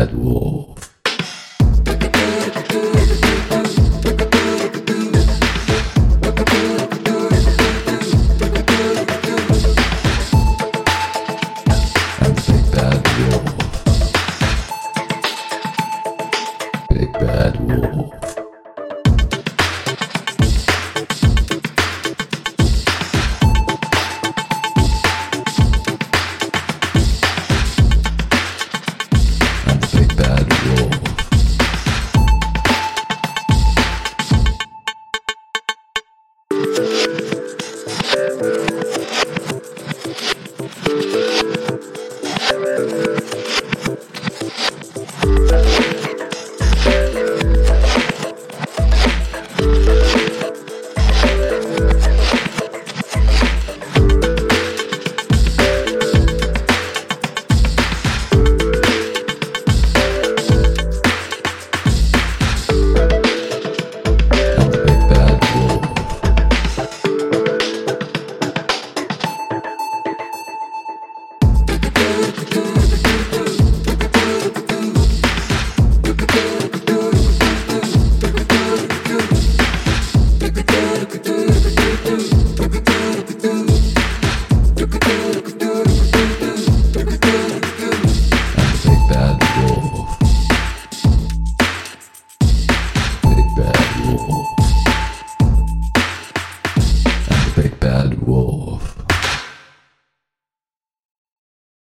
bad wolf. Big bad wolf. The